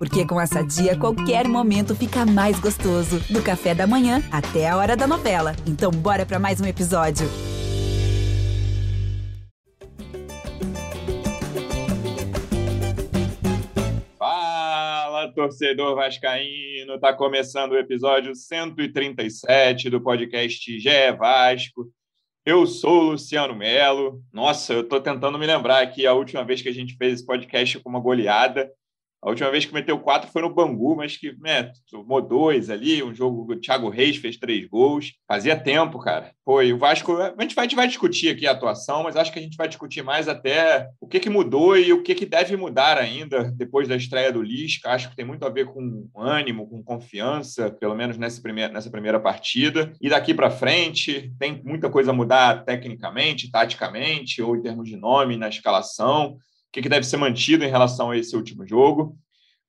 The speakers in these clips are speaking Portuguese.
Porque com essa dia, qualquer momento fica mais gostoso. Do café da manhã até a hora da novela. Então, bora para mais um episódio. Fala, torcedor vascaíno. Tá começando o episódio 137 do podcast GE Vasco. Eu sou o Luciano Melo. Nossa, eu tô tentando me lembrar aqui a última vez que a gente fez esse podcast com uma goleada. A última vez que meteu quatro foi no Bangu, mas que né, tomou dois ali. Um jogo, o Thiago Reis fez três gols. Fazia tempo, cara. Foi o Vasco. A gente, vai, a gente vai discutir aqui a atuação, mas acho que a gente vai discutir mais até o que, que mudou e o que, que deve mudar ainda depois da estreia do Lisca. Acho que tem muito a ver com ânimo, com confiança, pelo menos nessa primeira, nessa primeira partida. E daqui para frente, tem muita coisa a mudar tecnicamente, taticamente, ou em termos de nome na escalação que, que deve ser mantido em relação a esse último jogo.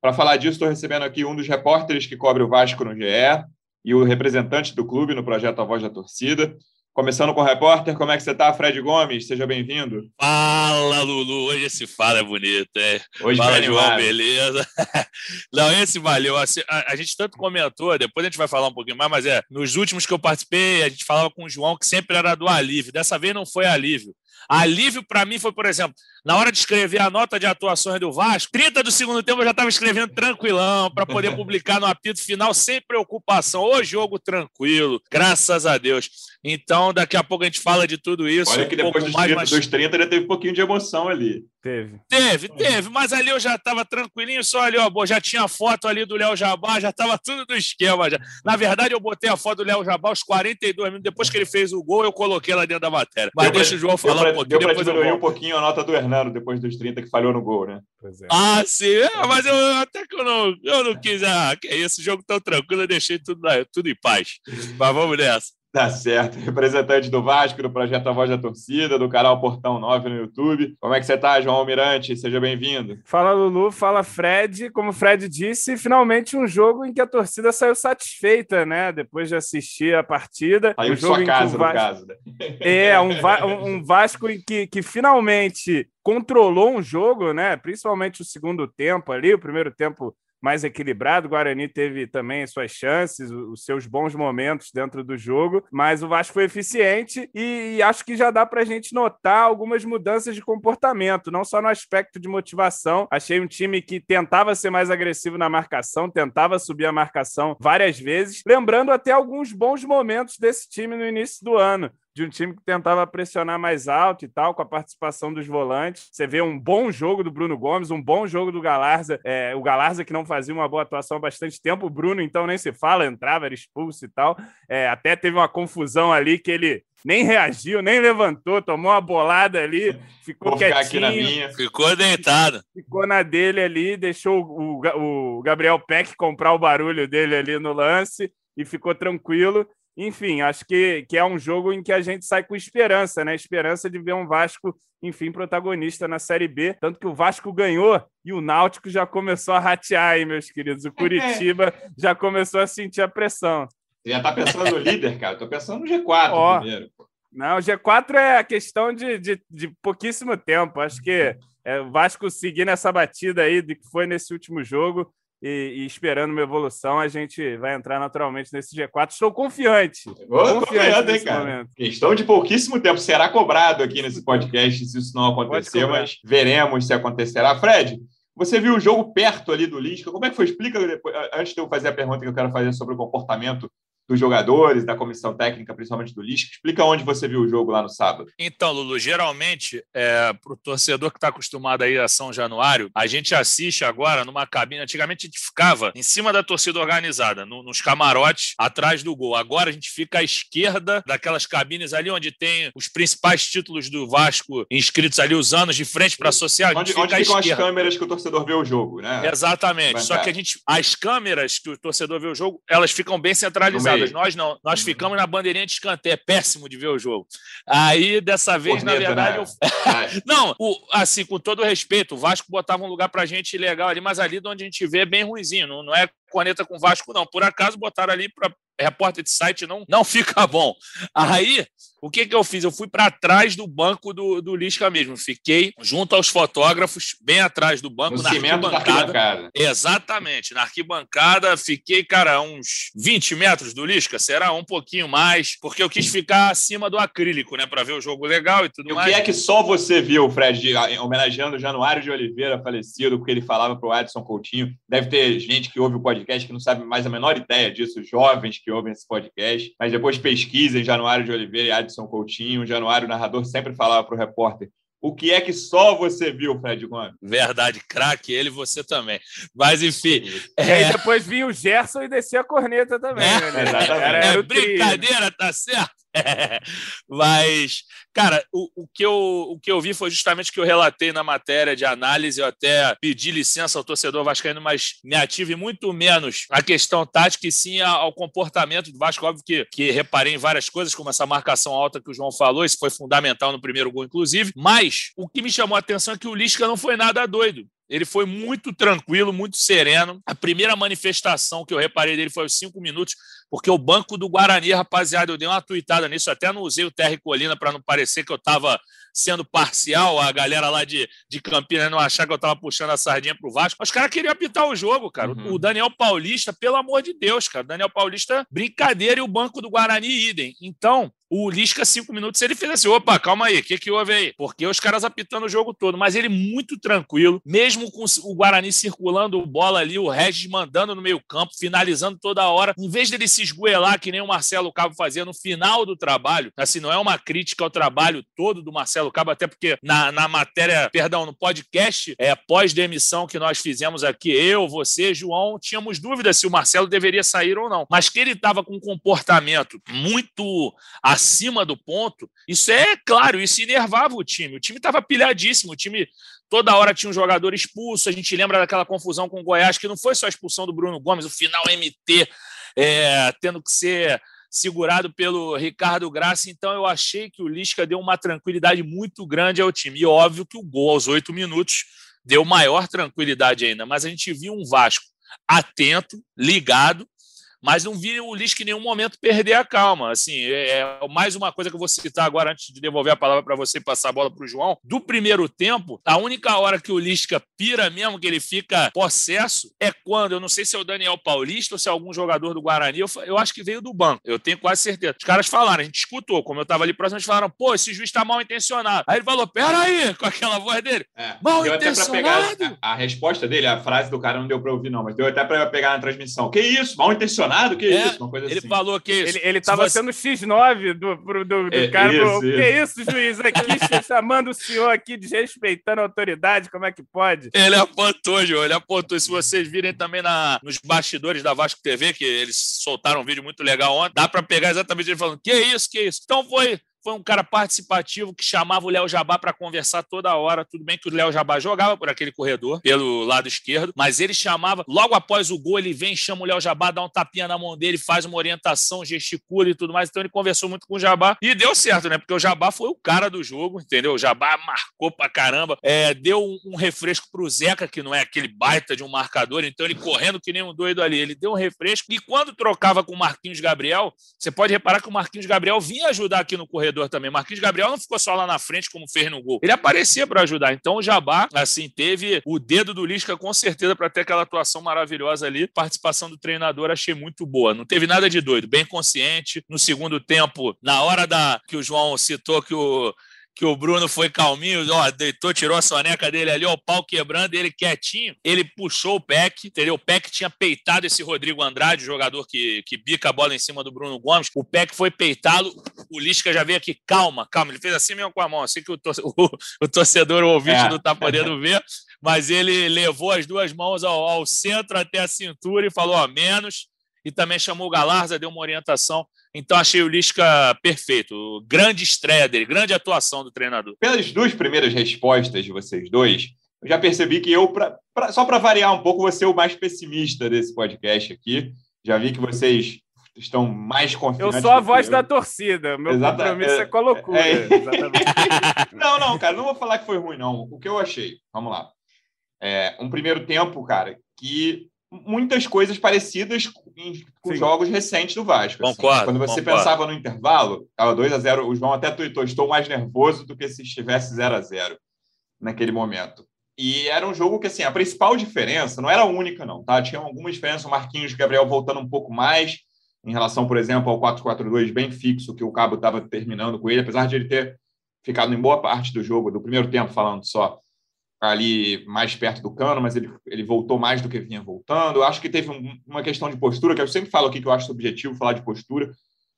Para falar disso, estou recebendo aqui um dos repórteres que cobre o Vasco no GE e o representante do clube no projeto A Voz da Torcida. Começando com o repórter, como é que você está, Fred Gomes? Seja bem-vindo. Fala, Lulu. Hoje esse fala é bonito, é. Hoje Fala, João, beleza? Não, esse valeu. A, a, a, gente tanto comentou, depois a gente vai falar um pouquinho mais, mas é, nos últimos que eu participei, a gente falava com o João que sempre era do alívio. Dessa vez não foi alívio. Alívio para mim foi, por exemplo, na hora de escrever a nota de atuações do Vasco, 30 do segundo tempo eu já estava escrevendo tranquilão para poder publicar no apito final sem preocupação. O jogo tranquilo, graças a Deus. Então, daqui a pouco a gente fala de tudo isso. Olha que depois um dos, mais, 30, mas... dos 30 já teve um pouquinho de emoção ali. Teve. Teve, teve, mas ali eu já estava tranquilinho, só ali, ó, já tinha foto ali do Léo Jabá, já estava tudo no esquema. Já. Na verdade, eu botei a foto do Léo Jabá aos 42 minutos, depois que ele fez o gol, eu coloquei lá dentro da matéria. Mas deu deixa pra, o João falar pra, um pouquinho. Deu para diminuir um pouquinho a nota do Hernando depois dos 30 que falhou no gol, né? É. Ah, sim, é, mas eu, até que eu não, eu não quis, ah, que é esse jogo tão tranquilo, eu deixei tudo, tudo em paz. Mas vamos nessa. Tá certo. Representante do Vasco, do Projeto A Voz da Torcida, do canal Portão 9 no YouTube. Como é que você tá, João Almirante? Seja bem-vindo. Fala, Lulu. Fala, Fred. Como o Fred disse, finalmente um jogo em que a torcida saiu satisfeita, né? Depois de assistir a partida. Saiu um de sua casa, Vasco... no caso. Né? É, um, Va... um Vasco em que, que finalmente controlou um jogo, né? Principalmente o segundo tempo ali. O primeiro tempo mais equilibrado. O Guarani teve também suas chances, os seus bons momentos dentro do jogo, mas o Vasco foi eficiente e acho que já dá para a gente notar algumas mudanças de comportamento, não só no aspecto de motivação. Achei um time que tentava ser mais agressivo na marcação, tentava subir a marcação várias vezes, lembrando até alguns bons momentos desse time no início do ano de um time que tentava pressionar mais alto e tal, com a participação dos volantes. Você vê um bom jogo do Bruno Gomes, um bom jogo do Galarza. É, o Galarza que não fazia uma boa atuação há bastante tempo. O Bruno, então, nem se fala, entrava, era expulso e tal. É, até teve uma confusão ali que ele nem reagiu, nem levantou, tomou uma bolada ali, ficou Vou quietinho. Aqui na minha. Ficou deitado. Ficou na dele ali, deixou o, o Gabriel Peck comprar o barulho dele ali no lance e ficou tranquilo. Enfim, acho que, que é um jogo em que a gente sai com esperança, né? Esperança de ver um Vasco, enfim, protagonista na Série B. Tanto que o Vasco ganhou e o Náutico já começou a ratear aí, meus queridos. O Curitiba já começou a sentir a pressão. Você já está pensando no líder, cara? Estou pensando no G4 Ó, primeiro. Não, o G4 é a questão de, de, de pouquíssimo tempo. Acho que é, o Vasco seguir nessa batida aí de que foi nesse último jogo e, e, esperando uma evolução, a gente vai entrar naturalmente nesse G4. Estou confiante. Estou confiante, hein, cara? Momento. Questão de pouquíssimo tempo. Será cobrado aqui nesse podcast se isso não acontecer, mas veremos se acontecerá. Fred, você viu o jogo perto ali do Lisca. Como é que foi? Explica depois, antes de eu fazer a pergunta que eu quero fazer sobre o comportamento dos jogadores, da comissão técnica, principalmente do Lisca. Explica onde você viu o jogo lá no sábado. Então, Lulu, geralmente, é, para o torcedor que está acostumado a ir a São Januário, a gente assiste agora numa cabine. Antigamente a gente ficava em cima da torcida organizada, no, nos camarotes, atrás do gol. Agora a gente fica à esquerda daquelas cabines ali onde tem os principais títulos do Vasco inscritos ali, os anos de frente para a social. Onde, onde ficam as câmeras que o torcedor vê o jogo, né? Exatamente. Só que a gente, as câmeras que o torcedor vê o jogo, elas ficam bem centralizadas nós não. Nós uhum. ficamos na bandeirinha de escanteio. É péssimo de ver o jogo. Aí, dessa vez, Corneta, na verdade, né? eu... não, o, assim, com todo respeito, o Vasco botava um lugar pra gente legal ali, mas ali de onde a gente vê é bem ruimzinho. Não, não é corneta com o Vasco, não. Por acaso botaram ali para repórter de site não, não fica bom. Aí, o que, que eu fiz? Eu fui para trás do banco do, do Lisca mesmo. Fiquei junto aos fotógrafos, bem atrás do banco, no na arquibancada. arquibancada. Exatamente, na arquibancada. Fiquei, cara, uns 20 metros do Lisca, será? Um pouquinho mais, porque eu quis ficar acima do acrílico, né, para ver o jogo legal e tudo e mais. O que é que só você viu, Fred, homenageando Januário de Oliveira, falecido, porque ele falava para o Adson Coutinho? Deve ter gente que ouve o podcast que não sabe mais a menor ideia disso, jovens que ouvem esse podcast, mas depois pesquisem Januário de Oliveira e Adson Coutinho, Januário, o narrador, sempre falava para o repórter o que é que só você viu, Fred Gomes? Verdade, craque, ele e você também. Mas, enfim. É... E aí depois vinha o Gerson e descia a corneta também. É, né? Exatamente. é brincadeira, tá certo? Mas, cara, o, o, que eu, o que eu vi foi justamente o que eu relatei na matéria de análise. Eu até pedi licença ao torcedor vascaíno, mas me ative muito menos a questão tática e sim ao comportamento do Vasco. Óbvio que, que reparei em várias coisas, como essa marcação alta que o João falou, isso foi fundamental no primeiro gol, inclusive. Mas o que me chamou a atenção é que o Lisca não foi nada doido. Ele foi muito tranquilo, muito sereno. A primeira manifestação que eu reparei dele foi aos cinco minutos, porque o banco do Guarani, rapaziada, eu dei uma tuitada nisso, até não usei o Terry Colina para não parecer que eu estava sendo parcial, a galera lá de, de Campinas não achar que eu estava puxando a sardinha para o Vasco. Os caras queriam apitar o jogo, cara. Uhum. O Daniel Paulista, pelo amor de Deus, cara. O Daniel Paulista, brincadeira, e o banco do Guarani, idem. Então, o Lisca, cinco minutos, ele fez assim: opa, calma aí, o que, que houve aí? Porque os caras apitando o jogo todo, mas ele muito tranquilo, mesmo com o Guarani circulando bola ali, o Regis mandando no meio-campo, finalizando toda hora, em vez dele se esgoelar, que nem o Marcelo Cabo fazia no final do trabalho, assim, não é uma crítica ao trabalho todo do Marcelo Cabo, até porque na, na matéria, perdão, no podcast, é, pós-demissão que nós fizemos aqui, eu, você, João, tínhamos dúvidas se o Marcelo deveria sair ou não, mas que ele estava com um comportamento muito do ponto, isso é claro, isso enervava o time. O time estava pilhadíssimo, o time toda hora tinha um jogador expulso. A gente lembra daquela confusão com o Goiás, que não foi só a expulsão do Bruno Gomes, o final MT é, tendo que ser segurado pelo Ricardo Graça. Então eu achei que o Lisca deu uma tranquilidade muito grande ao time. E óbvio que o gol aos oito minutos deu maior tranquilidade ainda. Mas a gente viu um Vasco atento, ligado, mas não vi o Lisca em nenhum momento perder a calma. Assim, é, é mais uma coisa que eu vou citar agora antes de devolver a palavra para você e passar a bola para o João. Do primeiro tempo, a única hora que o Lisca pira mesmo, que ele fica possesso, é quando, eu não sei se é o Daniel Paulista ou se é algum jogador do Guarani, eu, eu acho que veio do banco, eu tenho quase certeza. Os caras falaram, a gente escutou, como eu estava ali próximo, eles falaram, pô, esse juiz está mal intencionado. Aí ele falou, peraí, com aquela voz dele, é, mal intencionado. Pegar a, a, resposta dele, a frase do cara não deu para ouvir não, mas deu até para pegar na transmissão. Que isso, mal intencionado? Emocionado? Que é, isso? Uma coisa ele assim. falou que isso. Ele, estava você... sendo X9 do, do, do é, cara. Isso, isso. Que isso, juiz? Aqui, chamando o senhor aqui, desrespeitando a autoridade, como é que pode? Ele apontou, João, ele apontou. Se vocês virem também na, nos bastidores da Vasco TV, que eles soltaram um vídeo muito legal ontem, dá para pegar exatamente ele falando: que isso, que isso. Então foi foi um cara participativo que chamava o Léo Jabá para conversar toda hora. Tudo bem que o Léo Jabá jogava por aquele corredor, pelo lado esquerdo, mas ele chamava, logo após o gol, ele vem, chama o Léo Jabá, dá um tapinha na mão dele, faz uma orientação, gesticula e tudo mais. Então ele conversou muito com o Jabá e deu certo, né? Porque o Jabá foi o cara do jogo, entendeu? O Jabá marcou pra caramba, é, deu um, refresco pro Zeca, que não é aquele baita de um marcador, então ele correndo que nem um doido ali, ele deu um refresco. E quando trocava com o Marquinhos Gabriel, você pode reparar que o Marquinhos Gabriel vinha ajudar aqui no corredor corredor também. Marquinhos Gabriel não ficou só lá na frente como fez no gol. Ele aparecia para ajudar. Então o Jabá, assim, teve o dedo do Lisca com certeza para ter aquela atuação maravilhosa ali. Participação do treinador achei muito boa. Não teve nada de doido, bem consciente. No segundo tempo, na hora da que o João citou que o que o Bruno foi calminho, ó, deitou, tirou a soneca dele ali, ó, o pau quebrando, ele quietinho, ele puxou o Peck, entendeu? O Peck tinha peitado esse Rodrigo Andrade, jogador que, que bica a bola em cima do Bruno Gomes, o Peck foi peitá-lo, o Lisca já veio aqui, calma, calma, ele fez assim mesmo com a mão, assim que o, o, o torcedor, o ouvinte é. não tá podendo ver, mas ele levou as duas mãos ao, ao centro até a cintura e falou, ó, menos, e também chamou o Galarza, deu uma orientação então achei o Lisca perfeito. Grande estreia dele, grande atuação do treinador. Pelas duas primeiras respostas de vocês dois, eu já percebi que eu, pra, pra, só para variar um pouco, vou ser o mais pessimista desse podcast aqui. Já vi que vocês estão mais confiantes. Eu sou a voz da torcida. Meu Exata, compromisso é, é com a loucura. É... não, não, cara, não vou falar que foi ruim, não. O que eu achei, vamos lá. É, um primeiro tempo, cara, que muitas coisas parecidas com Sim. jogos recentes do Vasco. Assim. Quando você concordo. pensava no intervalo, estava 2 a 0 o João até tweetou, estou mais nervoso do que se estivesse 0 a 0 naquele momento. E era um jogo que, assim, a principal diferença, não era a única, não, tá? Tinha algumas diferenças, o Marquinhos e o Gabriel voltando um pouco mais, em relação, por exemplo, ao 4-4-2 bem fixo que o Cabo estava terminando com ele, apesar de ele ter ficado em boa parte do jogo, do primeiro tempo falando só, ali mais perto do cano, mas ele, ele voltou mais do que vinha voltando. Eu acho que teve um, uma questão de postura, que eu sempre falo aqui que eu acho subjetivo falar de postura,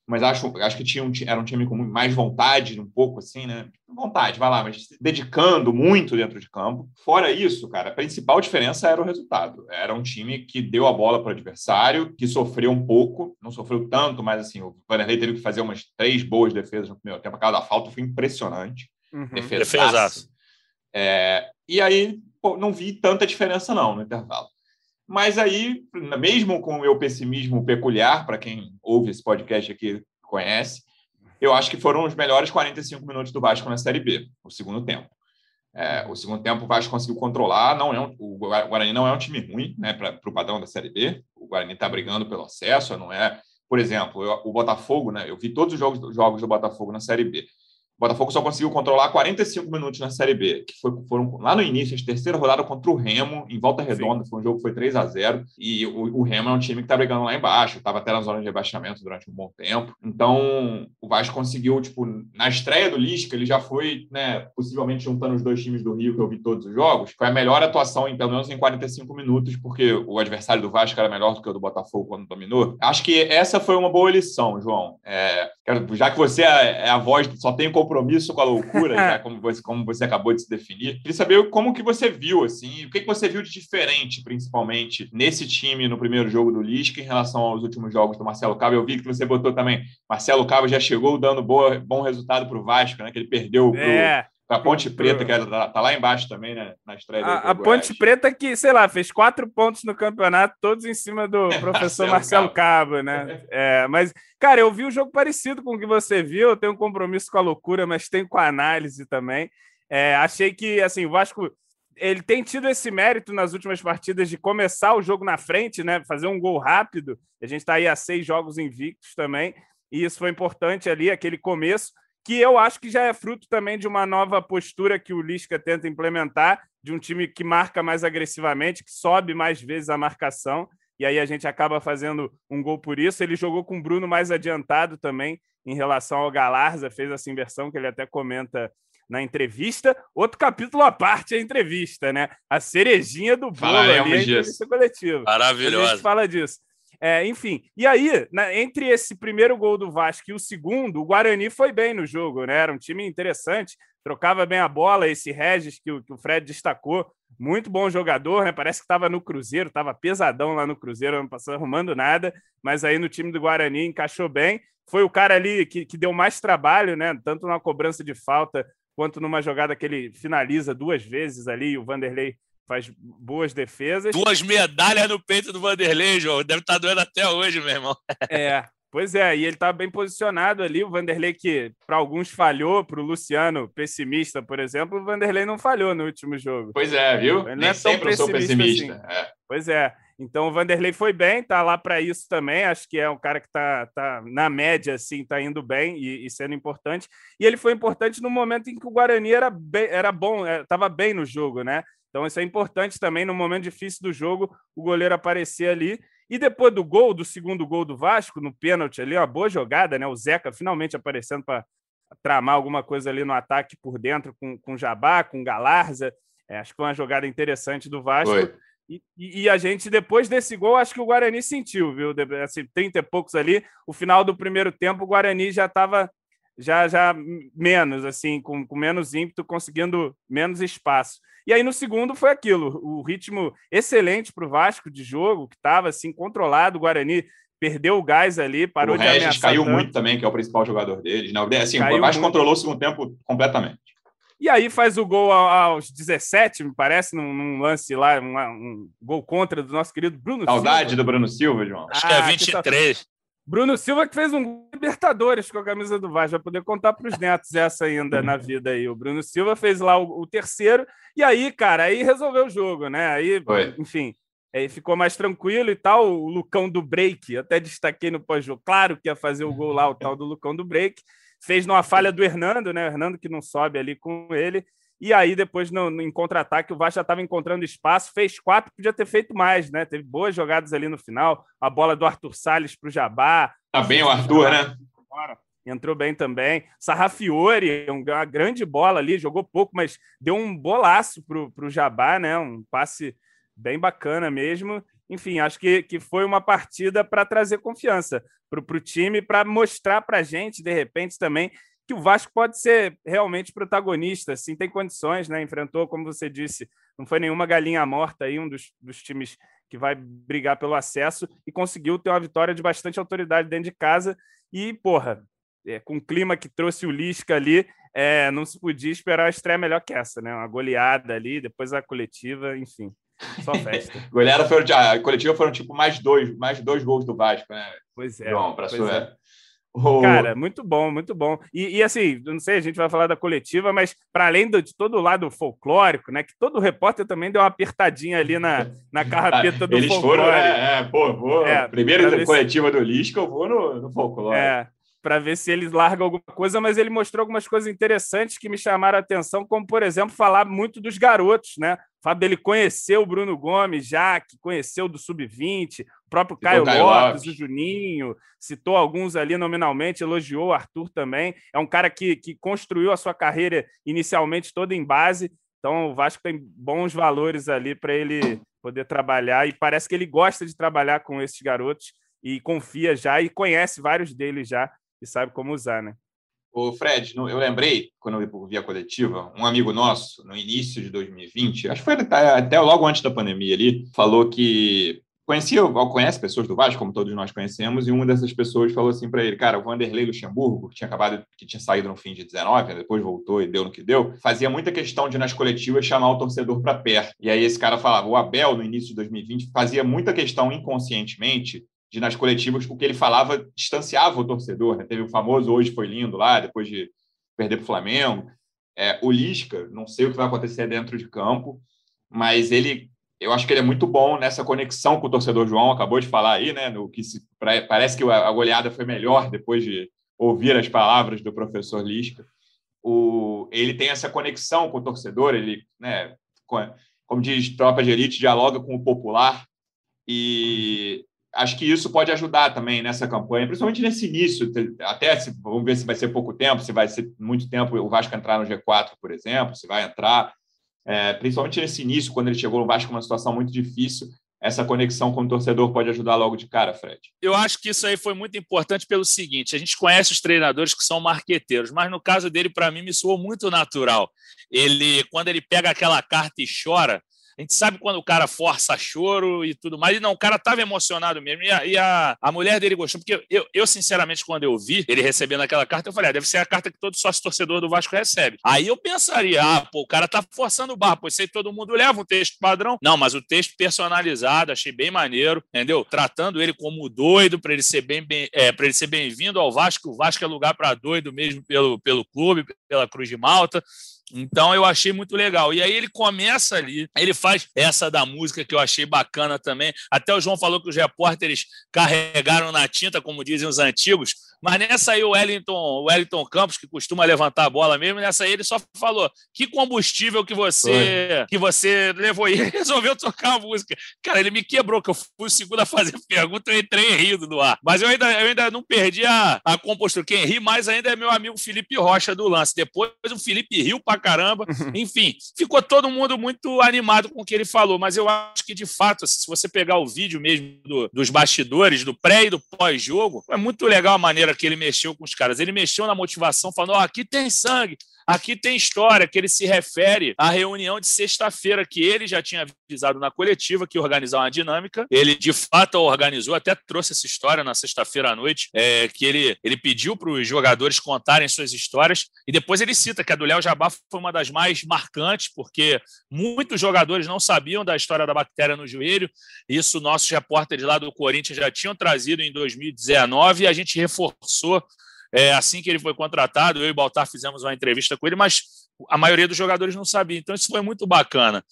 mas acho, acho que tinha um, era um time com mais vontade, um pouco assim, né? Vontade, vai lá, mas dedicando muito dentro de campo. Fora isso, cara, a principal diferença era o resultado. Era um time que deu a bola para o adversário, que sofreu um pouco, não sofreu tanto, mas assim, o Vanderlei teve que fazer umas três boas defesas no primeiro tempo. A cada falta foi impressionante. Uhum. Defesaço. É, e aí, pô, não vi tanta diferença não no intervalo. Mas aí, mesmo com o meu pessimismo peculiar, para quem ouve esse podcast aqui conhece, eu acho que foram os melhores 45 minutos do Vasco na Série B, o segundo tempo. É, o segundo tempo o Vasco conseguiu controlar, não é um, o Guarani não é um time ruim né, para o padrão da Série B, o Guarani está brigando pelo acesso, não é... Por exemplo, eu, o Botafogo, né, eu vi todos os jogos, jogos do Botafogo na Série B. O Botafogo só conseguiu controlar 45 minutos na Série B, que foi, foram lá no início, a terceira rodada contra o Remo, em volta redonda, Sim. foi um jogo que foi 3 a 0 e o, o Remo é um time que está brigando lá embaixo, estava até na zona de rebaixamento durante um bom tempo. Então, o Vasco conseguiu, tipo, na estreia do Lisca, ele já foi, né, possivelmente juntando os dois times do Rio, que eu vi todos os jogos, foi a melhor atuação, em, pelo menos em 45 minutos, porque o adversário do Vasco era melhor do que o do Botafogo quando dominou. Acho que essa foi uma boa lição, João. É, já que você é, é a voz, só tem compromisso com a loucura, já, como, você, como você acabou de se definir. Queria saber como que você viu, assim, o que, que você viu de diferente, principalmente, nesse time no primeiro jogo do Lisca em relação aos últimos jogos do Marcelo Cabo. Eu vi que você botou também, Marcelo Cabo já chegou dando boa, bom resultado para o Vasco, né? Que ele perdeu é. A Ponte Preta, que tá, tá lá embaixo também, né? Na estreia A, a Ponte Preta que, sei lá, fez quatro pontos no campeonato, todos em cima do professor Marcelo. Cabo, né? É, mas, cara, eu vi um jogo parecido com o que você viu. Eu tenho um compromisso com a loucura, mas tenho com a análise também. É, achei que, assim, o Vasco ele tem tido esse mérito nas últimas partidas de começar o jogo na frente, né? Fazer um gol rápido. A gente está aí a seis jogos invictos também, e isso foi importante ali, aquele começo que eu acho que já é fruto também de uma nova postura que o Lisca tenta implementar, de um time que marca mais agressivamente, que sobe mais vezes a marcação, e aí a gente acaba fazendo um gol por isso. Ele jogou com o Bruno mais adiantado também em relação ao Galarza, fez essa inversão que ele até comenta na entrevista. Outro capítulo à parte é a entrevista, né? A cerejinha do bolo ali, a entrevista coletiva. Maravilhosa. A gente fala disso. É, enfim, e aí, né, entre esse primeiro gol do Vasco e o segundo, o Guarani foi bem no jogo, né? Era um time interessante, trocava bem a bola. Esse Regis que o, que o Fred destacou, muito bom jogador, né? Parece que estava no Cruzeiro, estava pesadão lá no Cruzeiro, não passando arrumando nada, mas aí no time do Guarani encaixou bem. Foi o cara ali que, que deu mais trabalho, né? Tanto na cobrança de falta quanto numa jogada que ele finaliza duas vezes ali, o Vanderlei faz boas defesas. Duas medalhas no peito do Vanderlei, João. Deve estar tá doendo até hoje, meu irmão. É, pois é, e ele está bem posicionado ali. O Vanderlei, que para alguns falhou, para o Luciano, pessimista, por exemplo, o Vanderlei não falhou no último jogo. Pois é, viu? Ele Nem é sempre eu sou pessimista. Assim. É. Pois é. Então o Vanderlei foi bem, tá lá para isso também. Acho que é um cara que tá, tá na média, assim, tá indo bem e, e, sendo importante. E ele foi importante no momento em que o Guarani era, bem, era bom, estava é, bem no jogo, né? Então, isso é importante também no momento difícil do jogo, o goleiro aparecer ali. E depois do gol, do segundo gol do Vasco, no pênalti ali, uma boa jogada, né? O Zeca finalmente aparecendo para tramar alguma coisa ali no ataque por dentro com, com Jabá, com Galarza. É, acho que foi uma jogada interessante do Vasco. E, e, a gente, depois desse gol, acho que o Guarani sentiu, viu? Assim, 30 e poucos ali. O final do primeiro tempo, o Guarani já estava já, já menos, assim, com, com menos ímpeto, conseguindo menos espaço. E aí no segundo foi aquilo, o ritmo excelente para o Vasco de jogo, que estava assim controlado, o Guarani perdeu o gás ali, parou o de Regis caiu tanto. muito também, que é o principal jogador deles. Né? Assim, caiu o Vasco muito. controlou o segundo tempo completamente. E aí faz o gol aos 17, me parece, num, num lance lá, um, um, gol contra do nosso querido Bruno Saudade Silva. do Bruno Silva, João. Acho ah, que é 23. Bruno Silva que fez um Libertadores com a camisa do Vasco, vai poder contar para os netos essa ainda na vida aí. O Bruno Silva fez lá o, o, terceiro, e aí, cara, aí resolveu o jogo, né? Aí, Foi. enfim, é, ficou mais tranquilo e tal. O Lucão do break, até destaquei no pós-jogo, claro que ia fazer o gol lá, o tal do Lucão do break. Fez numa falha do Hernando, né? O Hernando que não sobe ali com ele. E aí, depois, no, no em contra-ataque, o Vasco já estava encontrando espaço, fez quatro, podia ter feito mais, né? Teve boas jogadas ali no final. A bola do Arthur Salles para o Jabá. Tá bem o Arthur, né? Entrou bem também. Sarrafiore, uma grande bola ali, jogou pouco, mas deu um bolaço para o Jabá, né? Um passe bem bacana mesmo. Enfim, acho que, que foi uma partida para trazer confiança para o time, para mostrar para a gente, de repente, também, que o Vasco pode ser realmente protagonista, sim, tem condições, né? Enfrentou, como você disse, não foi nenhuma galinha morta aí, um dos, dos times que vai brigar pelo acesso e conseguiu ter uma vitória de bastante autoridade dentro de casa. E, porra, é, com o clima que trouxe o Lisca ali, é, não se podia esperar uma estreia melhor que essa, né? Uma goleada ali, depois a coletiva, enfim. Só festa. Goleada foram, a coletiva foram tipo mais dois, mais dois gols do Vasco, né? Pois é. João, para sua. É. Oh. Cara, muito bom, muito bom. E, e, assim, não sei, a gente vai falar da coletiva, mas para além de todo o lado folclórico, né? Que todo repórter também deu uma apertadinha ali na, na carrapeta do Eles folclore. Foram, é, é, pô, vou. É, primeiro coletiva se... do Lisca, eu vou no, no folclore. É, para ver se eles largam alguma coisa, mas ele mostrou algumas coisas interessantes que me chamaram a atenção, como, por exemplo, falar muito dos garotos, né? O fato dele conhecer o Bruno Gomes já, que conheceu do Sub-20, o próprio Caio, Caio Lopes, Lopes, o Juninho, citou alguns ali nominalmente, elogiou o Arthur também. É um cara que, que construiu a sua carreira inicialmente toda em base, então o Vasco tem bons valores ali para ele poder trabalhar, e parece que ele gosta de trabalhar com esses garotos e confia já e conhece vários deles já e sabe como usar, né? O Fred, eu lembrei, quando eu vi a coletiva, um amigo nosso, no início de 2020, acho que foi até logo antes da pandemia ali, falou que conhecia, conhece pessoas do Vasco, como todos nós conhecemos, e uma dessas pessoas falou assim para ele, cara, o Vanderlei Luxemburgo, que tinha acabado, que tinha saído no fim de 19, depois voltou e deu no que deu, fazia muita questão de nas coletivas chamar o torcedor para perto. E aí esse cara falava, o Abel no início de 2020 fazia muita questão inconscientemente de nas coletivas, o que ele falava distanciava o torcedor. Né? Teve o famoso Hoje Foi Lindo lá, depois de perder para o Flamengo. É, o Lisca, não sei o que vai acontecer dentro de campo, mas ele, eu acho que ele é muito bom nessa conexão com o torcedor João, acabou de falar aí, né? No que se, parece que a goleada foi melhor depois de ouvir as palavras do professor Lisca. O, ele tem essa conexão com o torcedor, ele, né, como diz tropa de elite, dialoga com o popular e acho que isso pode ajudar também nessa campanha, principalmente nesse início. Até se, vamos ver se vai ser pouco tempo, se vai ser muito tempo o Vasco entrar no G4, por exemplo, se vai entrar. É, principalmente nesse início, quando ele chegou no Vasco numa situação muito difícil, essa conexão com o torcedor pode ajudar logo de cara, Fred. Eu acho que isso aí foi muito importante pelo seguinte: a gente conhece os treinadores que são marqueteiros, mas no caso dele, para mim, me soou muito natural. Ele, quando ele pega aquela carta e chora, a gente sabe quando o cara força choro e tudo mais. E não, o cara estava emocionado mesmo. E, a, e a, a, mulher dele gostou. Porque eu, eu, sinceramente, quando eu vi ele recebendo aquela carta, eu falei, ah, deve ser a carta que todo sócio torcedor do Vasco recebe. Aí eu pensaria, ah, pô, o cara tá forçando o barro, pois sei todo mundo leva um texto padrão. Não, mas o texto personalizado, achei bem maneiro, entendeu? Tratando ele como doido, para ele ser bem, bem é, para ele ser bem-vindo ao Vasco. O Vasco é lugar para doido mesmo pelo, pelo clube, pela Cruz de Malta. Então eu achei muito legal. E aí ele começa ali, ele faz essa da música que eu achei bacana também. Até o João falou que os repórteres carregaram na tinta, como dizem os antigos, mas nessa aí o Wellington, o Wellington Campos, que costuma levantar a bola mesmo, nessa aí ele só falou: que combustível que você que você levou e resolveu tocar a música. Cara, ele me quebrou, que eu fui o segundo a fazer pergunta, eu entrei rindo no ar. Mas eu ainda, eu ainda não perdi a, a compostura. Quem ri mais ainda é meu amigo Felipe Rocha do lance. Depois o Felipe riu pra caramba. Enfim, ficou todo mundo muito animado com o que ele falou. Mas eu acho que, de fato, se você pegar o vídeo mesmo do, dos bastidores, do pré e do pós-jogo, é muito legal a maneira que ele mexeu com os caras. Ele mexeu na motivação, falando: oh, aqui tem sangue, aqui tem história, que ele se refere à reunião de sexta-feira, que ele já tinha avisado na coletiva que ia organizar uma dinâmica. Ele, de fato, organizou, até trouxe essa história na sexta-feira à noite, é, que ele, ele pediu para os jogadores contarem suas histórias, e depois ele cita que a do Léo Jabá foi uma das mais marcantes, porque muitos jogadores não sabiam da história da bactéria no joelho. Isso nossos repórteres lá do Corinthians já tinham trazido em 2019 e a gente reforçou é, assim que ele foi contratado. Eu e o Baltar fizemos uma entrevista com ele, mas a maioria dos jogadores não sabia. Então isso foi muito bacana.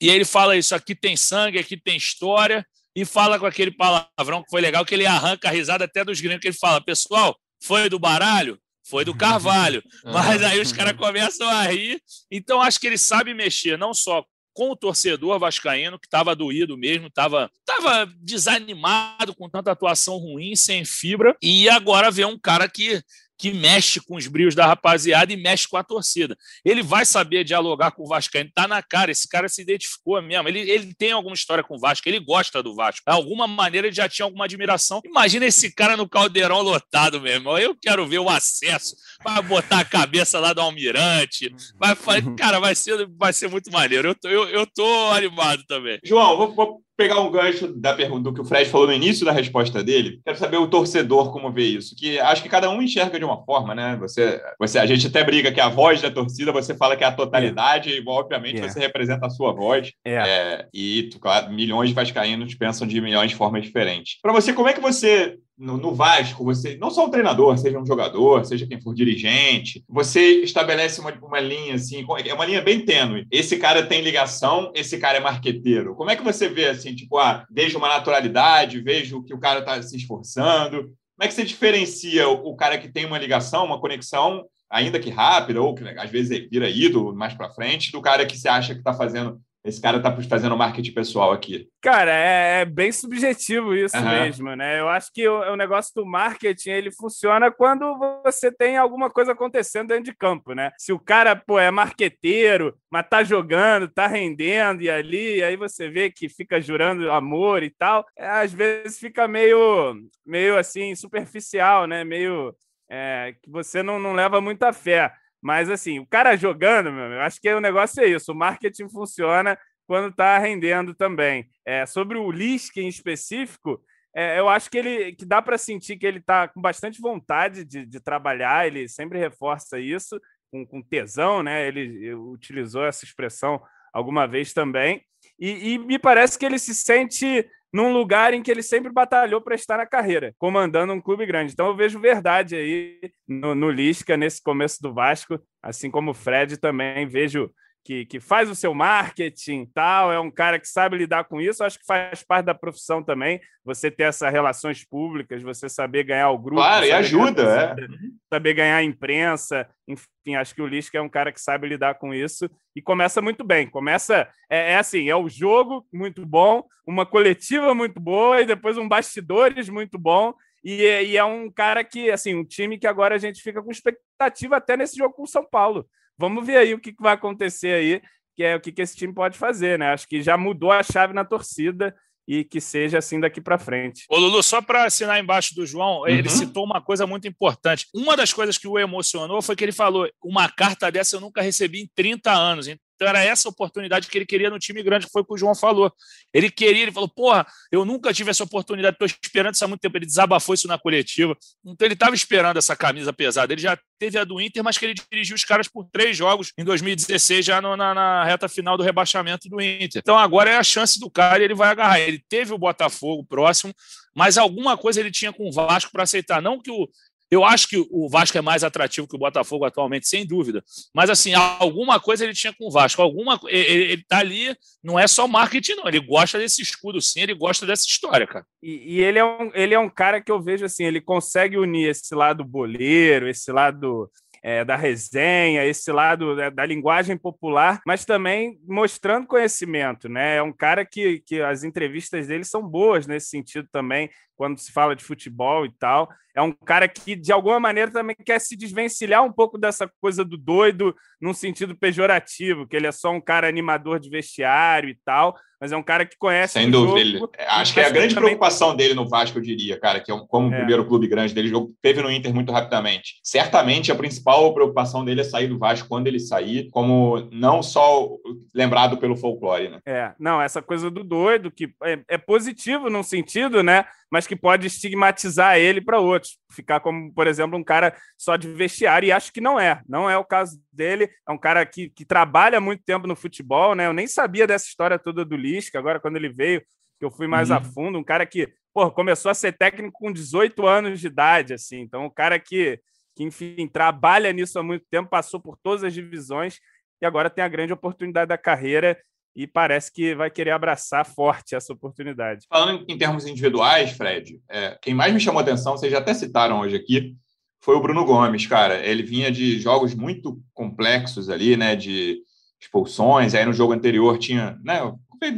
E ele fala isso: aqui tem sangue, aqui tem história, e fala com aquele palavrão que foi legal, que ele arranca a risada até dos gringos, que ele fala: pessoal, foi do baralho? Foi do Carvalho. Mas aí os caras começam a rir. Então, acho que ele sabe mexer não só com o torcedor vascaíno, que estava doído mesmo, estava tava desanimado com tanta atuação ruim, sem fibra, e agora vê um cara que que mexe com os brios da rapaziada e mexe com a torcida. Ele vai saber dialogar com o Vascaíno, tá na cara, esse cara se identificou mesmo. Ele, ele tem alguma história com o Vasco, ele gosta do Vasco. De alguma maneira ele já tinha alguma admiração. Imagina esse cara no caldeirão lotado, meu irmão. Eu quero ver o acesso. Vai botar a cabeça lá do Almirante. Vai, cara, vai ser, vai ser muito maneiro. Eu tô, eu, eu tô animado também. João, vou, vou pegar um gancho da pergunta do que o Fred falou no início da resposta dele. Quero saber o torcedor como vê isso. Que acho que cada um enxerga de uma forma, né? Você, você, a gente até briga que a voz da torcida você fala que é a totalidade, é. e obviamente é. você representa a sua voz. É. É, e claro, milhões de vascaínos pensam de milhões de formas diferentes. Para você, como é que você no, no, Vasco, você não só um treinador, seja um jogador, seja quem for dirigente, você estabelece uma, uma linha assim, é uma linha bem tênue. Esse cara tem ligação, esse cara é marqueteiro. Como é que você vê assim, tipo, ah, vejo uma naturalidade, vejo que o cara está se esforçando. Como é que você diferencia o, o cara que tem uma ligação, uma conexão, ainda que rápida, ou que às vezes vira ídolo mais para frente, do cara que você acha que está fazendo esse cara tá fazendo marketing pessoal aqui? Cara, é, é bem subjetivo isso uhum. mesmo, né? Eu acho que o, o, negócio do marketing ele funciona quando você tem alguma coisa acontecendo dentro de campo, né? Se o cara, pô, é marqueteiro, mas tá jogando, tá rendendo e ali, aí você vê que fica jurando amor e tal, é, às vezes fica meio, meio assim, superficial, né? Meio é, que você não, não leva muita fé. Mas, assim, o cara jogando, meu, eu acho que o negócio é isso. O marketing funciona quando está rendendo também. É, sobre o Lisca em específico, é, eu acho que ele que dá para sentir que ele está com bastante vontade de, de, trabalhar, ele sempre reforça isso, com, com tesão, né? Ele utilizou essa expressão alguma vez também. E, e, me parece que ele se sente num lugar em que ele sempre batalhou para estar na carreira, comandando um clube grande. Então eu vejo verdade aí no, no Lisca, nesse começo do Vasco, assim como o Fred também vejo que, que faz o seu marketing tal, é um cara que sabe lidar com isso, acho que faz parte da profissão também, você ter essas relações públicas, você saber ganhar o grupo. Claro, e ajuda, ganhar, é. Saber ganhar a imprensa, enfim, acho que o Lisca é um cara que sabe lidar com isso e começa muito bem. Começa, é, é assim, é o jogo muito bom, uma coletiva muito boa e depois um bastidores muito bom e, e, é um cara que, assim, um time que agora a gente fica com expectativa até nesse jogo com o São Paulo. Vamos ver aí o que, vai acontecer aí, que é o que, que esse time pode fazer, né? Acho que já mudou a chave na torcida e que seja assim daqui para frente. Ô Lulu, só para assinar embaixo do João, uhum. ele citou uma coisa muito importante. Uma das coisas que o emocionou foi que ele falou: uma carta dessa eu nunca recebi em 30 anos. Então era essa oportunidade que ele queria no time grande, que foi o que o João falou. Ele queria, ele falou, porra, eu nunca tive essa oportunidade, estou esperando isso há muito tempo. Ele desabafou isso na coletiva. Então ele estava esperando essa camisa pesada. Ele já teve a do Inter, mas que ele dirigiu os caras por três jogos em 2016, já no, na, na, reta final do rebaixamento do Inter. Então agora é a chance do cara e ele vai agarrar. Ele teve o Botafogo próximo, mas alguma coisa ele tinha com o Vasco para aceitar. Não que o, eu acho que o Vasco é mais atrativo que o Botafogo atualmente, sem dúvida. Mas, assim, alguma coisa ele tinha com o Vasco. Alguma, ele, está ali, não é só marketing, não. Ele gosta desse escudo, sim, ele gosta dessa história, cara. E, e ele, é um, ele é um cara que eu vejo assim, ele consegue unir esse lado boleiro, esse lado é, da resenha, esse lado da, da, linguagem popular, mas também mostrando conhecimento, né? É um cara que, que as entrevistas dele são boas nesse sentido também, quando se fala de futebol e tal. É um cara que, de alguma maneira, também quer se desvencilhar um pouco dessa coisa do doido, num sentido pejorativo, que ele é só um cara animador de vestiário e tal, mas é um cara que conhece. Sem dúvida. Ele, acho que é a grande também... preocupação dele no Vasco, eu diria, cara, que é como é. o primeiro clube grande dele, jogo teve no Inter muito rapidamente. Certamente a principal preocupação dele é sair do Vasco quando ele sair, como não só lembrado pelo folclore, né? É, não, essa coisa do doido, que é, é positivo num sentido, né? Mas que pode estigmatizar ele para outros. Ficar como, por exemplo, um cara só de vestiário, e acho que não é. Não é o caso dele. É um cara que, que trabalha muito tempo no futebol, né? Eu nem sabia dessa história toda do Lisca, agora quando ele veio, que eu fui mais uhum. a fundo, um cara que pô, começou a ser técnico com 18 anos de idade, assim. Então, um cara que, que, enfim, trabalha nisso há muito tempo, passou por todas as divisões e agora tem a grande oportunidade da carreira e parece que vai querer abraçar forte essa oportunidade. Falando em termos individuais, Fred, é, quem mais me chamou atenção, vocês já até citaram hoje aqui, foi o Bruno Gomes, cara. Ele vinha de jogos muito complexos ali, né? De expulsões. Aí no jogo anterior tinha, né?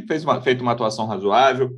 Fez uma, feito uma atuação razoável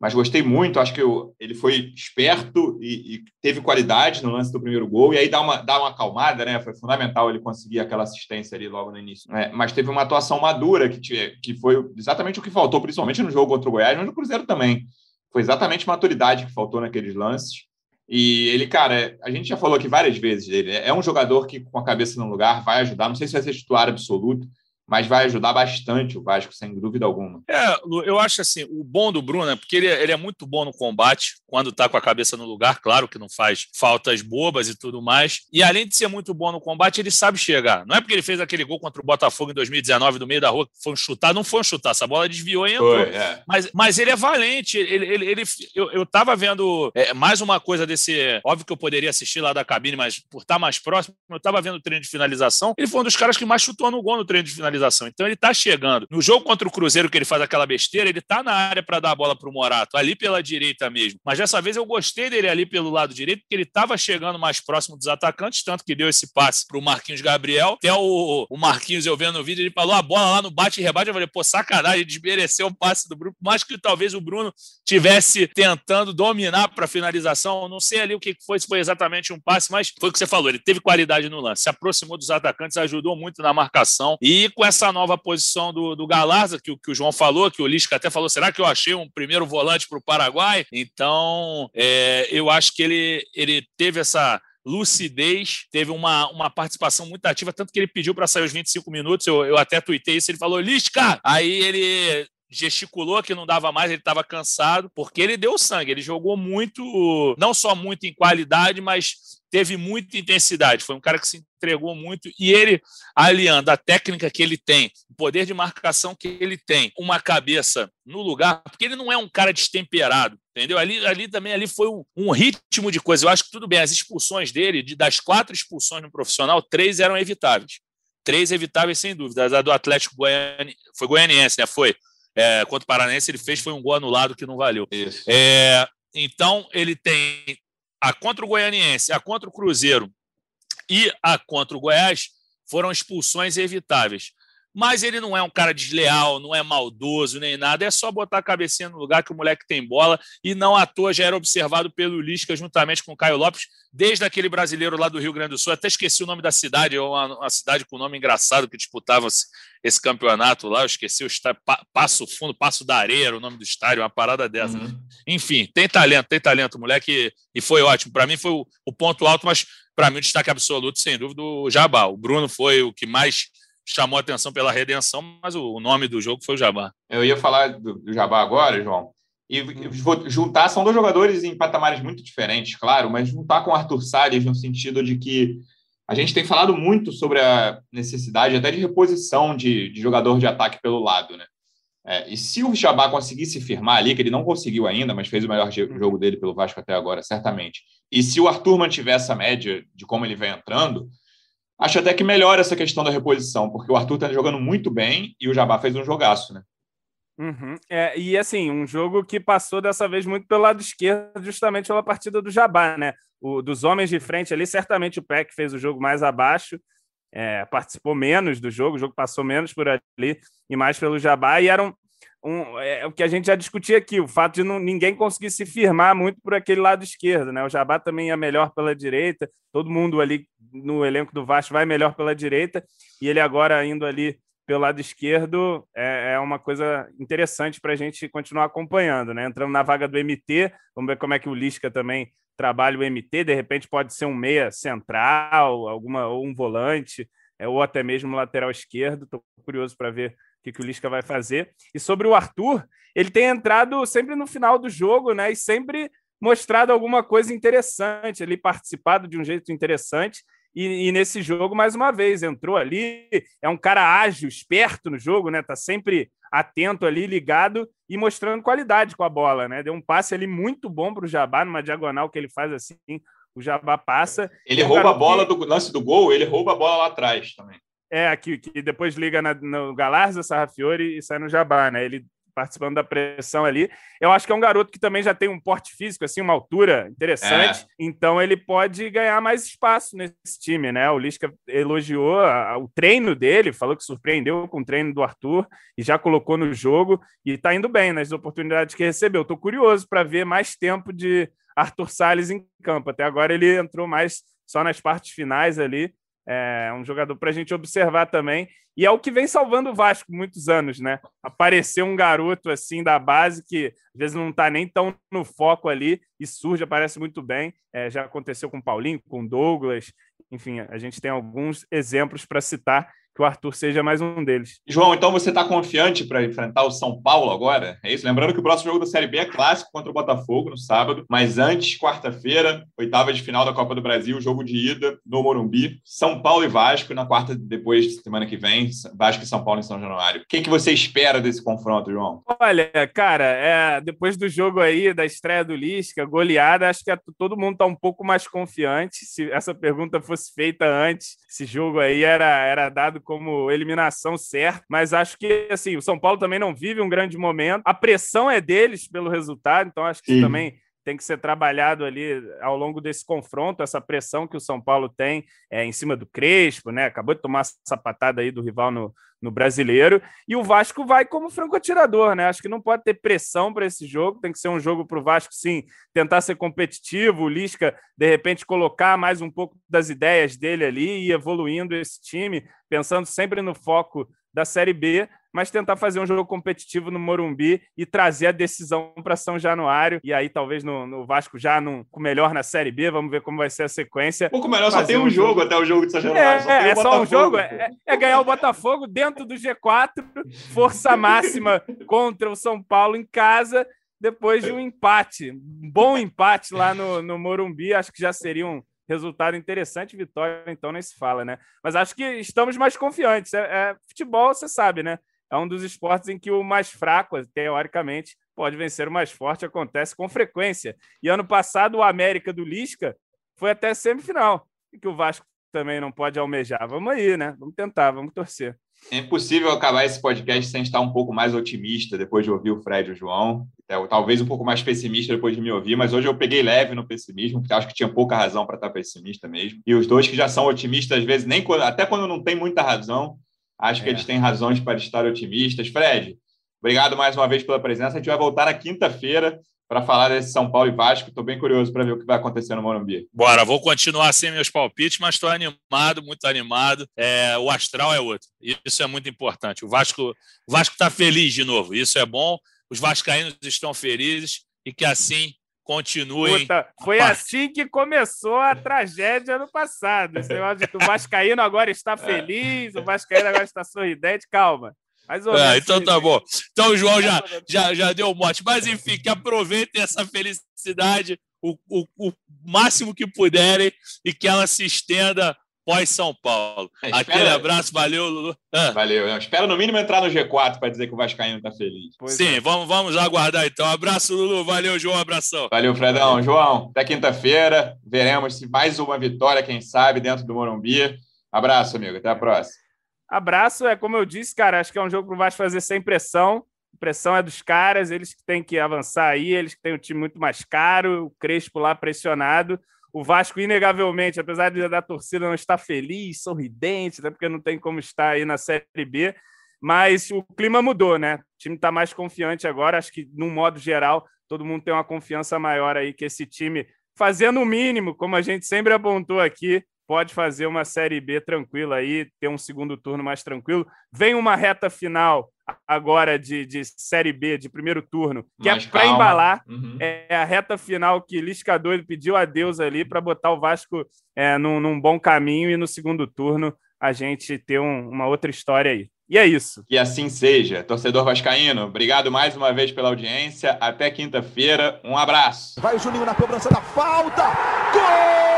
mas gostei muito. Acho que eu, ele foi esperto e, e, teve qualidade no lance do primeiro gol, e aí dá uma, dá uma acalmada, né? Foi fundamental ele conseguir aquela assistência ali logo no início. É, mas teve uma atuação madura que, que foi exatamente o que faltou, principalmente no jogo contra o Goiás, mas no Cruzeiro também. Foi exatamente maturidade que faltou naqueles lances. E ele, cara, a gente já falou aqui várias vezes dele. É um jogador que, com a cabeça no lugar, vai ajudar. Não sei se vai ser titular absoluto, mas vai ajudar bastante o Vasco, sem dúvida alguma. É, eu acho assim, o bom do Bruno é porque ele, é, ele é muito bom no combate, quando está com a cabeça no lugar, claro que não faz faltas bobas e tudo mais. E além de ser muito bom no combate, ele sabe chegar. Não é porque ele fez aquele gol contra o Botafogo em 2019 do meio da rua, que foi um chutar, não foi um chutar, essa bola desviou e entrou. Foi, é. mas, mas ele é valente, ele, ele, ele eu, eu tava vendo é, mais uma coisa desse, óbvio que eu poderia assistir lá da cabine, mas por estar mais próximo, eu tava vendo o treino de finalização, ele foi um dos caras que mais chutou no gol no treino de finalização finalização. Então ele está chegando. No jogo contra o Cruzeiro, que ele faz aquela besteira, ele está na área para dar a bola para o Morato, ali pela direita mesmo. Mas dessa vez eu gostei dele ali pelo lado direito, porque ele estava chegando mais próximo dos atacantes, tanto que deu esse passe para o Marquinhos Gabriel. Até o, o Marquinhos, eu vendo no vídeo, ele falou a bola lá no bate e rebate. Eu falei, pô, sacanagem, desmereceu o passe do Bruno. Mas que talvez o Bruno tivesse tentando dominar para finalização. Não sei ali o que foi, se foi exatamente um passe, mas foi o que você falou. Ele teve qualidade no lance, se aproximou dos atacantes, ajudou muito na marcação. E com essa nova posição do, do Galarza, que, que o João falou, que o Lisca até falou, será que eu achei um primeiro volante para o Paraguai? Então, é, eu acho que ele, ele teve essa lucidez, teve uma, uma participação muito ativa, tanto que ele pediu para sair os 25 minutos, eu, eu até tuitei isso, ele falou, Lisca! Aí ele gesticulou que não dava mais, ele estava cansado, porque ele deu sangue, ele jogou muito, não só muito em qualidade, mas teve muita intensidade. Foi um cara que se entregou muito e ele, aliando a técnica que ele tem, o poder de marcação que ele tem, uma cabeça no lugar, porque ele não é um cara destemperado, entendeu? Ali, ali também ali foi um, um ritmo de coisa. Eu acho que tudo bem, as expulsões dele, de, das quatro expulsões no profissional, três eram evitáveis. Três evitáveis, sem dúvida. A do Atlético Goiani, foi goianiense, né? Foi. É, contra o Paranense, ele fez, foi um gol anulado que não valeu. É, então, ele tem a contra o Goianiense, a contra o Cruzeiro e a contra o Goiás foram expulsões evitáveis. Mas ele não é um cara desleal, não é maldoso nem nada, é só botar a cabecinha no lugar que o moleque tem bola e não à toa já era observado pelo Lisca juntamente com o Caio Lopes, desde aquele brasileiro lá do Rio Grande do Sul, até esqueci o nome da cidade, é uma, uma cidade com nome engraçado que disputava esse campeonato lá, eu esqueci o estádio, Passo Fundo, Passo da Areia, o nome do estádio, uma parada dessa. Uhum. Enfim, tem talento, tem talento, moleque, e foi ótimo. Para mim foi o, o, ponto alto, mas para mim o destaque absoluto, sem dúvida, o Jabá. O Bruno foi o que mais chamou atenção pela redenção, mas o, nome do jogo foi o Jabá. Eu ia falar do, do Jabá agora, João, e vou juntar, são dois jogadores em patamares muito diferentes, claro, mas juntar com o Arthur Salles no sentido de que a gente tem falado muito sobre a necessidade até de reposição de, de jogador de ataque pelo lado, né? É, e se o Jabá conseguisse firmar ali, que ele não conseguiu ainda, mas fez o melhor jogo dele pelo Vasco até agora, certamente. E se o Arthur mantiver essa média de como ele vem entrando, acho até que melhora essa questão da reposição, porque o Arthur está jogando muito bem e o Jabá fez um jogaço, né? Uhum. É, e assim, um jogo que passou dessa vez muito pelo lado esquerdo, justamente pela partida do Jabá, né? O, dos homens de frente ali, certamente o Peck fez o jogo mais abaixo, é, participou menos do jogo, o jogo passou menos por ali e mais pelo Jabá, e era um, um, é, o que a gente já discutia aqui, o fato de não, ninguém conseguir se firmar muito por aquele lado esquerdo, né? O Jabá também é melhor pela direita, todo mundo ali no elenco do Vasco vai melhor pela direita, e ele agora indo ali pelo lado esquerdo é, é uma coisa interessante para a gente continuar acompanhando, né? Entrando na vaga do MT, vamos ver como é que o Lisca também trabalha o MT, de repente pode ser um meia central, alguma ou um volante, é, ou até mesmo lateral esquerdo. Estou curioso para ver o que, que o Lisca vai fazer. E sobre o Arthur, ele tem entrado sempre no final do jogo, né? E sempre mostrado alguma coisa interessante, ele participado de um jeito interessante. E, e, nesse jogo, mais uma vez, entrou ali, é um cara ágil, esperto no jogo, né? Tá sempre atento ali, ligado e mostrando qualidade com a bola, né? Deu um passe ali muito bom para o Jabá, numa diagonal que ele faz assim, o Jabá passa. Ele rouba a bola do lance do gol, ele rouba a bola lá atrás também. É, que, que depois liga na, no Galarza, Sarrafiore e sai no Jabá, né? Ele participando da pressão ali. Eu acho que é um garoto que também já tem um porte físico, assim, uma altura interessante, é. então ele pode ganhar mais espaço nesse time, né? O Lisca elogiou a, a, o treino dele, falou que surpreendeu com o treino do Arthur e já colocou no jogo e tá indo bem nas oportunidades que recebeu. Tô curioso para ver mais tempo de Arthur Salles em campo. Até agora ele entrou mais só nas partes finais ali. É um jogador para a gente observar também. E é o que vem salvando o Vasco muitos anos, né? Apareceu um garoto assim da base que às vezes não está nem tão no foco ali e surge, aparece muito bem. É, já aconteceu com o Paulinho, com o Douglas. Enfim, a gente tem alguns exemplos para citar que o Arthur seja mais um deles. João, então você está confiante para enfrentar o São Paulo agora? É isso? Lembrando que o próximo jogo da Série B é clássico contra o Botafogo no sábado, mas antes, quarta-feira, oitava de final da Copa do Brasil, jogo de ida no Morumbi, São Paulo e Vasco na quarta depois, semana que vem, Vasco e São Paulo em São Januário. Quem que você espera desse confronto, João? Olha, cara, é, depois do jogo aí, da estreia do Lisca, goleada, acho que é, todo mundo está um pouco mais confiante. Se essa pergunta fosse feita antes, esse jogo aí era, era dado como eliminação certa, mas acho que assim, o São Paulo também não vive um grande momento. A pressão é deles pelo resultado, então acho que Sim. também tem que ser trabalhado ali ao longo desse confronto, essa pressão que o São Paulo tem é, em cima do Crespo, né? Acabou de tomar essa patada aí do rival no, no brasileiro. E o Vasco vai como franco-atirador, né? Acho que não pode ter pressão para esse jogo, tem que ser um jogo para o Vasco, sim, tentar ser competitivo. O Lisca, de repente, colocar mais um pouco das ideias dele ali e evoluindo esse time, pensando sempre no foco da Série B, mas tentar fazer um jogo competitivo no Morumbi e trazer a decisão para São Januário. E aí, talvez no, no Vasco já no, com melhor na Série B, vamos ver como vai ser a sequência. Pouco melhor, só tem um jogo, jogo até o jogo de São Januário. É, só, é, é só um jogo, é, é, ganhar o Botafogo dentro do G4, força máxima contra o São Paulo em casa. Depois de um empate, um bom empate lá no, no Morumbi, acho que já seria um, resultado interessante, vitória, então nem se fala, né? Mas acho que estamos mais confiantes. É, é, futebol, você sabe, né? É um dos esportes em que o mais fraco, teoricamente, pode vencer o mais forte, acontece com frequência. E ano passado, o América do Lisca foi até semifinal, e que o Vasco também não pode almejar. Vamos aí, né? Vamos tentar, vamos torcer. É impossível acabar esse podcast sem estar um pouco mais otimista depois de ouvir o Fred e o João. É, talvez um pouco mais pessimista depois de me ouvir, mas hoje eu peguei leve no pessimismo, porque acho que tinha pouca razão para estar pessimista mesmo. E os dois que já são otimistas, às vezes, nem quando, até quando não tem muita razão, acho é. que eles têm razões para estar otimistas. Fred, obrigado mais uma vez pela presença. A gente vai voltar na quinta-feira para falar desse São Paulo e Vasco. Estou bem curioso para ver o que vai acontecer no Morumbi. Bora, vou continuar sem meus palpites, mas estou animado, muito animado. É, o astral é outro. Isso é muito importante. O Vasco o Vasco está feliz de novo. Isso é bom. Os vascaínos estão felizes e que assim continuem. Puta, foi assim que começou a tragédia ano passado. O Vascaíno agora está feliz, o Vascaíno agora está sorridente. Calma. Mais ou é, então tá bom. Então o João já, já, já deu o mote. Mas enfim, que aproveitem essa felicidade o, o, o máximo que puderem e que ela se estenda pós-São Paulo. É, espera... Aquele abraço, valeu, Lulu. Ah. Valeu. Espera no mínimo entrar no G4 para dizer que o Vascaíno está feliz. Pois Sim, é. vamos, vamos aguardar então. Abraço, Lulu. Valeu, João. Abração. Valeu, Fredão. João, até quinta-feira. Veremos se mais uma vitória, quem sabe, dentro do Morumbi. Abraço, amigo. Até a próxima. Abraço, é como eu disse, cara, acho que é um jogo que o Vasco fazer sem pressão. A pressão é dos caras, eles que têm que avançar aí, eles que têm um time muito mais caro, o Crespo lá pressionado. O Vasco, inegavelmente, apesar de da torcida não estar feliz, sorridente, até porque não tem como estar aí na Série B, mas o clima mudou, né? O time está mais confiante agora. Acho que, num modo geral, todo mundo tem uma confiança maior aí que esse time, fazendo o mínimo, como a gente sempre apontou aqui, pode fazer uma Série B tranquila aí, ter um segundo turno mais tranquilo. Vem uma reta final agora de, de Série B, de primeiro turno, que é mais é para embalar. Uhum. É a reta final que Lisca doido pediu a Deus ali para botar o Vasco é, num, num, bom caminho e no segundo turno a gente ter um, uma outra história aí. E é isso. Que assim seja. Torcedor Vascaíno, obrigado mais uma vez pela audiência. Até quinta-feira. Um abraço. Vai o Juninho na cobrança da falta. Gol!